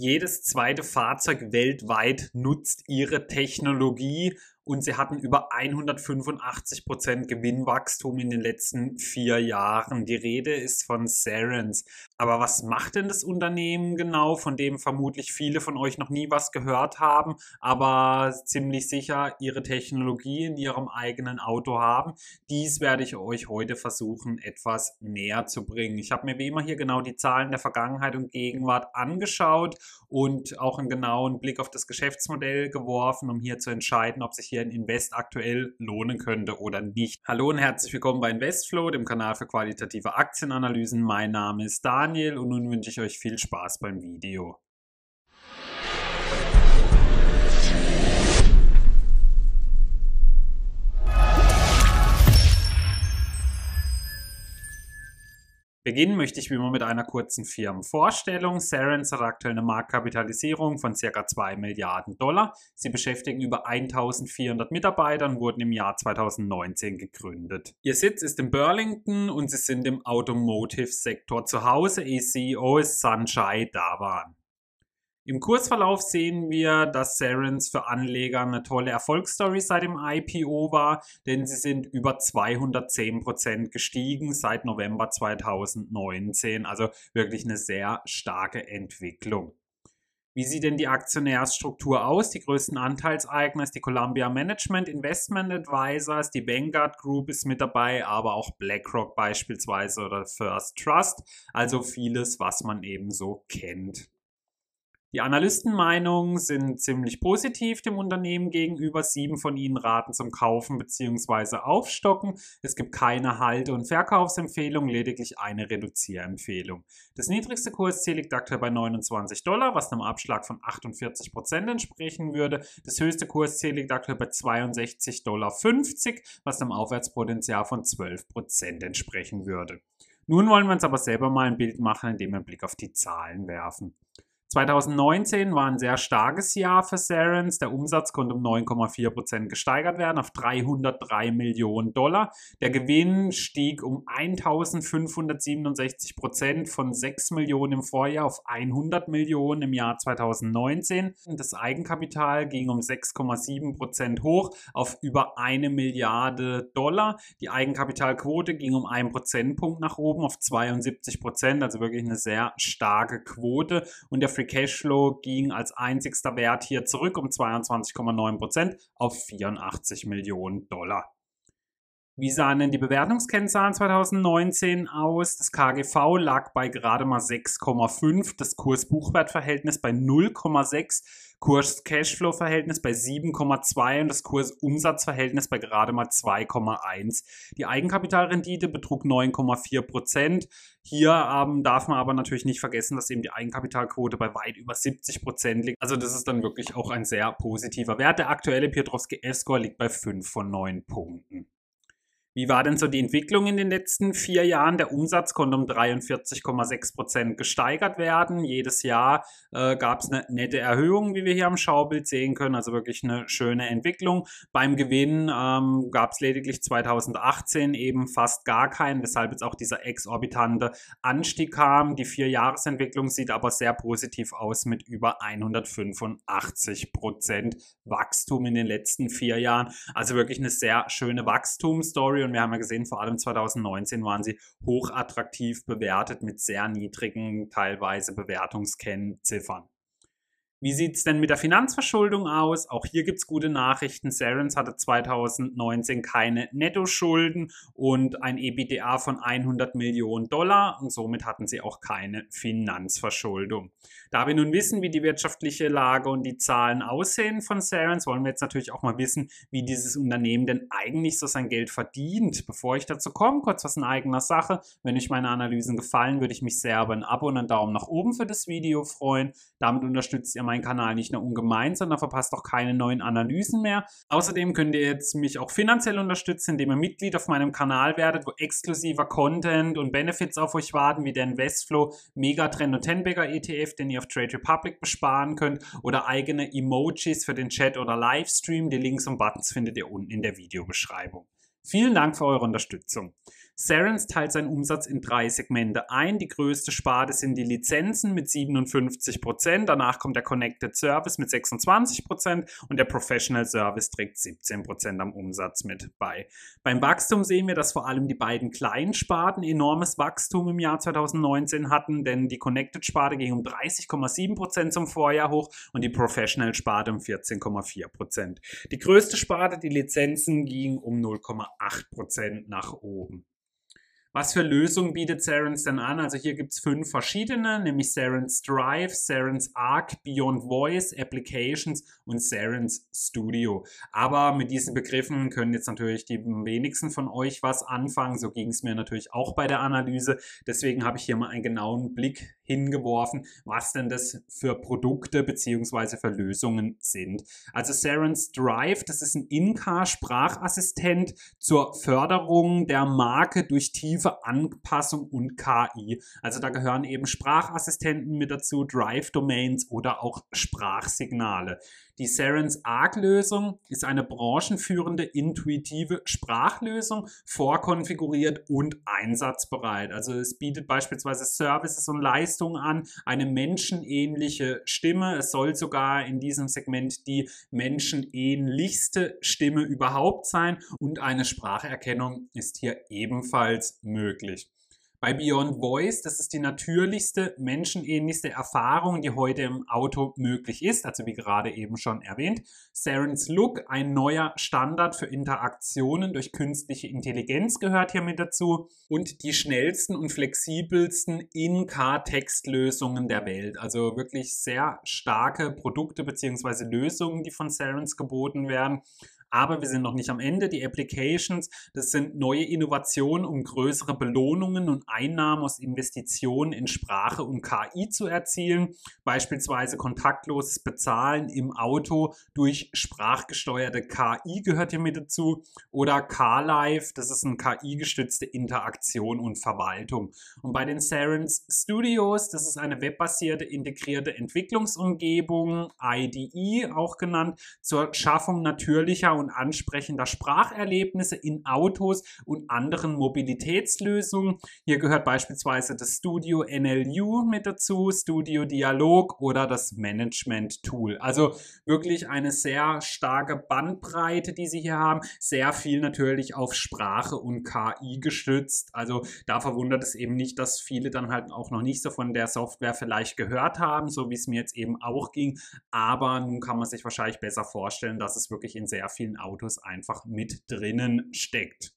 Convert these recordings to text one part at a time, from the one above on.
Jedes zweite Fahrzeug weltweit nutzt ihre Technologie und sie hatten über 185 Prozent Gewinnwachstum in den letzten vier Jahren. Die Rede ist von Serens. Aber was macht denn das Unternehmen genau, von dem vermutlich viele von euch noch nie was gehört haben, aber ziemlich sicher ihre Technologie in ihrem eigenen Auto haben? Dies werde ich euch heute versuchen, etwas näher zu bringen. Ich habe mir wie immer hier genau die Zahlen der Vergangenheit und Gegenwart angeschaut und auch einen genauen Blick auf das Geschäftsmodell geworfen, um hier zu entscheiden, ob sich hier ein Invest aktuell lohnen könnte oder nicht. Hallo und herzlich willkommen bei Investflow, dem Kanal für qualitative Aktienanalysen. Mein Name ist Daniel und nun wünsche ich euch viel Spaß beim Video. Beginnen möchte ich wie immer mit einer kurzen Firmenvorstellung. Cerence hat aktuell eine Marktkapitalisierung von ca. 2 Milliarden Dollar. Sie beschäftigen über 1400 Mitarbeiter und wurden im Jahr 2019 gegründet. Ihr Sitz ist in Burlington und sie sind im Automotive-Sektor zu Hause. Ihr CEO ist Sanjay Dawan. Im Kursverlauf sehen wir, dass Serens für Anleger eine tolle Erfolgsstory seit dem IPO war, denn sie sind über 210% gestiegen seit November 2019. Also wirklich eine sehr starke Entwicklung. Wie sieht denn die Aktionärsstruktur aus? Die größten Anteilseigner ist die Columbia Management Investment Advisors, die Vanguard Group ist mit dabei, aber auch BlackRock beispielsweise oder First Trust. Also vieles, was man eben so kennt. Die Analystenmeinungen sind ziemlich positiv dem Unternehmen gegenüber. Sieben von ihnen raten zum Kaufen bzw. Aufstocken. Es gibt keine Halte- und Verkaufsempfehlung, lediglich eine Reduzierempfehlung. Das niedrigste Kursziel liegt aktuell bei 29 Dollar, was einem Abschlag von 48 Prozent entsprechen würde. Das höchste Kursziel liegt aktuell bei 62,50 Dollar, was einem Aufwärtspotenzial von 12 Prozent entsprechen würde. Nun wollen wir uns aber selber mal ein Bild machen, indem wir einen Blick auf die Zahlen werfen. 2019 war ein sehr starkes Jahr für Serens. Der Umsatz konnte um 9,4 Prozent gesteigert werden auf 303 Millionen Dollar. Der Gewinn stieg um 1567 Prozent von 6 Millionen im Vorjahr auf 100 Millionen im Jahr 2019. Das Eigenkapital ging um 6,7 Prozent hoch auf über eine Milliarde Dollar. Die Eigenkapitalquote ging um einen Prozentpunkt nach oben auf 72 Prozent, also wirklich eine sehr starke Quote. Und der Free Cashflow ging als einzigster Wert hier zurück um 22,9% auf 84 Millionen Dollar. Wie sahen denn die Bewertungskennzahlen 2019 aus? Das KGV lag bei gerade mal 6,5, das Kurs-Buchwert-Verhältnis bei 0,6 Kurs-Cashflow-Verhältnis bei 7,2 und das Kurs-Umsatz-Verhältnis bei gerade mal 2,1. Die Eigenkapitalrendite betrug 9,4 Prozent. Hier ähm, darf man aber natürlich nicht vergessen, dass eben die Eigenkapitalquote bei weit über 70 Prozent liegt. Also das ist dann wirklich auch ein sehr positiver Wert. Der aktuelle Piotrowski F-Score liegt bei 5 von 9 Punkten. Wie war denn so die Entwicklung in den letzten vier Jahren? Der Umsatz konnte um 43,6 Prozent gesteigert werden. Jedes Jahr äh, gab es eine nette Erhöhung, wie wir hier am Schaubild sehen können. Also wirklich eine schöne Entwicklung. Beim Gewinn ähm, gab es lediglich 2018 eben fast gar keinen, weshalb jetzt auch dieser exorbitante Anstieg kam. Die Vier-Jahres-Entwicklung sieht aber sehr positiv aus mit über 185 Prozent Wachstum in den letzten vier Jahren. Also wirklich eine sehr schöne Wachstumsstory und wir haben ja gesehen, vor allem 2019 waren sie hochattraktiv bewertet mit sehr niedrigen teilweise Bewertungskennziffern. Wie sieht es denn mit der Finanzverschuldung aus? Auch hier gibt es gute Nachrichten. Serens hatte 2019 keine Nettoschulden und ein EBITDA von 100 Millionen Dollar und somit hatten sie auch keine Finanzverschuldung. Da wir nun wissen, wie die wirtschaftliche Lage und die Zahlen aussehen von Serens, wollen wir jetzt natürlich auch mal wissen, wie dieses Unternehmen denn eigentlich so sein Geld verdient. Bevor ich dazu komme, kurz was in eigener Sache. Wenn euch meine Analysen gefallen, würde ich mich sehr über ein Abo und einen Daumen nach oben für das Video freuen. Damit unterstützt ihr meinen Kanal nicht nur ungemein, sondern verpasst auch keine neuen Analysen mehr. Außerdem könnt ihr jetzt mich auch finanziell unterstützen, indem ihr Mitglied auf meinem Kanal werdet, wo exklusiver Content und Benefits auf euch warten, wie der Investflow, Megatrend und Tenbagger ETF, den ihr auf Trade Republic besparen könnt, oder eigene Emojis für den Chat oder Livestream. Die Links und Buttons findet ihr unten in der Videobeschreibung. Vielen Dank für eure Unterstützung. Cerence teilt seinen Umsatz in drei Segmente ein. Die größte Sparte sind die Lizenzen mit 57%, danach kommt der Connected Service mit 26% und der Professional Service trägt 17% am Umsatz mit bei. Beim Wachstum sehen wir, dass vor allem die beiden kleinen Sparten enormes Wachstum im Jahr 2019 hatten, denn die Connected-Sparte ging um 30,7% zum Vorjahr hoch und die Professional-Sparte um 14,4%. Die größte Sparte, die Lizenzen, ging um 0,8% nach oben. Was für Lösungen bietet Cerence denn an? Also hier gibt es fünf verschiedene, nämlich Cerence Drive, Cerence Arc, Beyond Voice, Applications und Cerence Studio. Aber mit diesen Begriffen können jetzt natürlich die wenigsten von euch was anfangen. So ging es mir natürlich auch bei der Analyse. Deswegen habe ich hier mal einen genauen Blick hingeworfen, was denn das für Produkte bzw. für Lösungen sind. Also Cerence Drive, das ist ein In-Car-Sprachassistent zur Förderung der Marke durch tiefe Anpassung und KI. Also da gehören eben Sprachassistenten mit dazu, Drive-Domains oder auch Sprachsignale. Die Cerence Arc-Lösung ist eine branchenführende intuitive Sprachlösung, vorkonfiguriert und einsatzbereit. Also es bietet beispielsweise Services und Leistungen an, eine menschenähnliche Stimme. Es soll sogar in diesem Segment die menschenähnlichste Stimme überhaupt sein und eine Spracherkennung ist hier ebenfalls möglich. Bei Beyond Voice, das ist die natürlichste, menschenähnlichste Erfahrung, die heute im Auto möglich ist, also wie gerade eben schon erwähnt. Sarens Look, ein neuer Standard für Interaktionen durch künstliche Intelligenz gehört hier mit dazu und die schnellsten und flexibelsten In-Car-Textlösungen der Welt. Also wirklich sehr starke Produkte bzw. Lösungen, die von Sarens geboten werden. Aber wir sind noch nicht am Ende. Die Applications, das sind neue Innovationen, um größere Belohnungen und Einnahmen aus Investitionen in Sprache und KI zu erzielen. Beispielsweise kontaktloses Bezahlen im Auto durch sprachgesteuerte KI gehört hier mit dazu. Oder CarLife, das ist eine KI-gestützte Interaktion und Verwaltung. Und bei den Serens Studios, das ist eine webbasierte integrierte Entwicklungsumgebung, IDE auch genannt, zur Schaffung natürlicher und ansprechender Spracherlebnisse in Autos und anderen Mobilitätslösungen. Hier gehört beispielsweise das Studio NLU mit dazu, Studio Dialog oder das Management Tool. Also wirklich eine sehr starke Bandbreite, die Sie hier haben. Sehr viel natürlich auf Sprache und KI gestützt. Also da verwundert es eben nicht, dass viele dann halt auch noch nicht so von der Software vielleicht gehört haben, so wie es mir jetzt eben auch ging. Aber nun kann man sich wahrscheinlich besser vorstellen, dass es wirklich in sehr vielen Autos einfach mit drinnen steckt.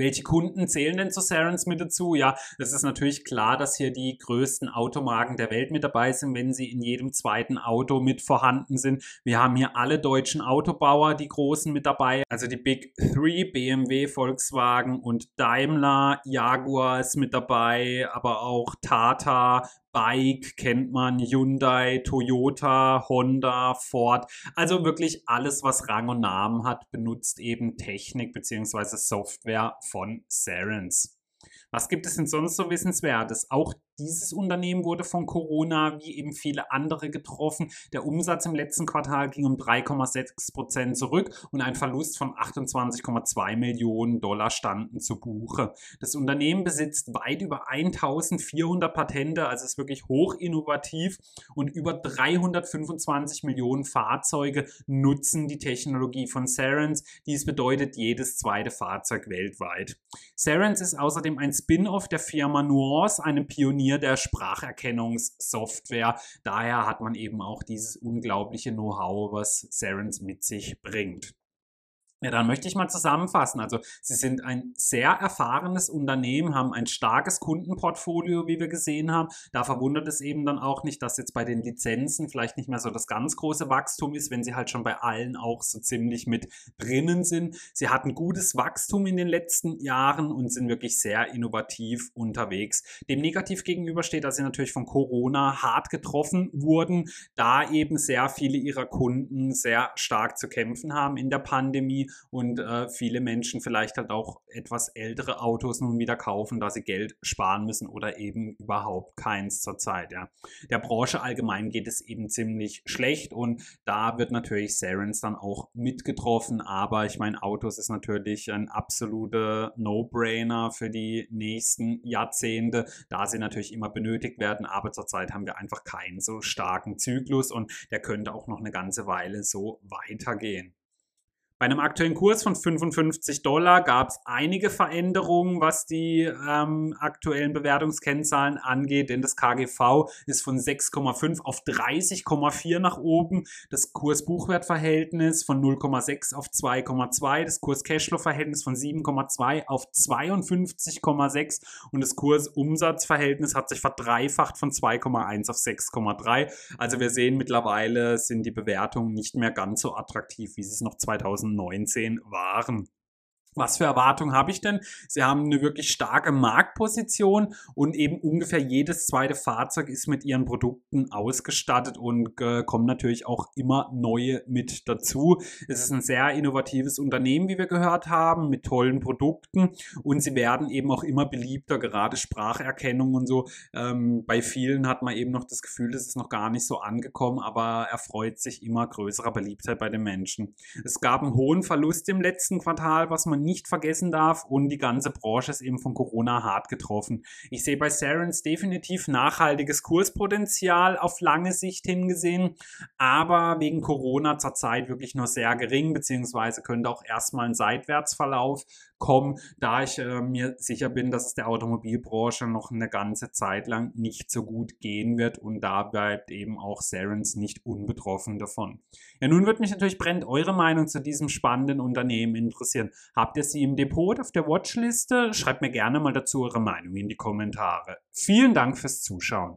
Welche Kunden zählen denn zu Sarens mit dazu? Ja, es ist natürlich klar, dass hier die größten Automarken der Welt mit dabei sind, wenn sie in jedem zweiten Auto mit vorhanden sind. Wir haben hier alle deutschen Autobauer, die großen mit dabei, also die Big Three, BMW, Volkswagen und Daimler, Jaguar ist mit dabei, aber auch Tata, Bike kennt man, Hyundai, Toyota, Honda, Ford. Also wirklich alles, was Rang und Namen hat, benutzt eben Technik bzw. Software von Cerence. Was gibt es denn sonst so Wissenswertes? Auch dieses Unternehmen wurde von Corona wie eben viele andere getroffen. Der Umsatz im letzten Quartal ging um 3,6 Prozent zurück und ein Verlust von 28,2 Millionen Dollar standen zu Buche. Das Unternehmen besitzt weit über 1400 Patente, also ist wirklich hoch innovativ und über 325 Millionen Fahrzeuge nutzen die Technologie von Cerence. Dies bedeutet jedes zweite Fahrzeug weltweit. Cerence ist außerdem ein Spin-off der Firma Nuance, einem Pionier Pionier der Spracherkennungssoftware. Daher hat man eben auch dieses unglaubliche Know-how, was Cerence mit sich bringt. Ja, dann möchte ich mal zusammenfassen. Also Sie sind ein sehr erfahrenes Unternehmen, haben ein starkes Kundenportfolio, wie wir gesehen haben. Da verwundert es eben dann auch nicht, dass jetzt bei den Lizenzen vielleicht nicht mehr so das ganz große Wachstum ist, wenn sie halt schon bei allen auch so ziemlich mit drinnen sind. Sie hatten gutes Wachstum in den letzten Jahren und sind wirklich sehr innovativ unterwegs. Dem negativ gegenüber steht, dass sie natürlich von Corona hart getroffen wurden, da eben sehr viele ihrer Kunden sehr stark zu kämpfen haben in der Pandemie und äh, viele Menschen vielleicht halt auch etwas ältere Autos nun wieder kaufen, da sie Geld sparen müssen oder eben überhaupt keins zurzeit. Ja. Der Branche allgemein geht es eben ziemlich schlecht und da wird natürlich Sarens dann auch mitgetroffen, aber ich meine, Autos ist natürlich ein absoluter No-Brainer für die nächsten Jahrzehnte, da sie natürlich immer benötigt werden, aber zurzeit haben wir einfach keinen so starken Zyklus und der könnte auch noch eine ganze Weile so weitergehen. Bei einem aktuellen Kurs von 55 Dollar gab es einige Veränderungen, was die ähm, aktuellen Bewertungskennzahlen angeht, denn das KGV ist von 6,5 auf 30,4 nach oben, das Kurs-Buchwert-Verhältnis von 0,6 auf 2,2, das Kurs-Cashflow-Verhältnis von 7,2 auf 52,6 und das Kurs-Umsatz-Verhältnis hat sich verdreifacht von 2,1 auf 6,3. Also wir sehen mittlerweile sind die Bewertungen nicht mehr ganz so attraktiv, wie sie es noch 2000 2019 waren. Was für Erwartungen habe ich denn? Sie haben eine wirklich starke Marktposition und eben ungefähr jedes zweite Fahrzeug ist mit ihren Produkten ausgestattet und äh, kommen natürlich auch immer neue mit dazu. Es ist ein sehr innovatives Unternehmen, wie wir gehört haben, mit tollen Produkten und sie werden eben auch immer beliebter, gerade Spracherkennung und so. Ähm, bei vielen hat man eben noch das Gefühl, das ist noch gar nicht so angekommen, aber erfreut sich immer größerer Beliebtheit bei den Menschen. Es gab einen hohen Verlust im letzten Quartal, was man nicht vergessen darf und die ganze Branche ist eben von Corona hart getroffen. Ich sehe bei Sarens definitiv nachhaltiges Kurspotenzial auf lange Sicht hingesehen, aber wegen Corona zurzeit wirklich nur sehr gering, beziehungsweise könnte auch erstmal ein Seitwärtsverlauf kommen, da ich äh, mir sicher bin, dass es der Automobilbranche noch eine ganze Zeit lang nicht so gut gehen wird und da bleibt eben auch Sarens nicht unbetroffen davon. Ja, nun wird mich natürlich brennt eure Meinung zu diesem spannenden Unternehmen interessieren. Habt ihr sie im Depot auf der Watchliste? Schreibt mir gerne mal dazu eure Meinung in die Kommentare. Vielen Dank fürs Zuschauen.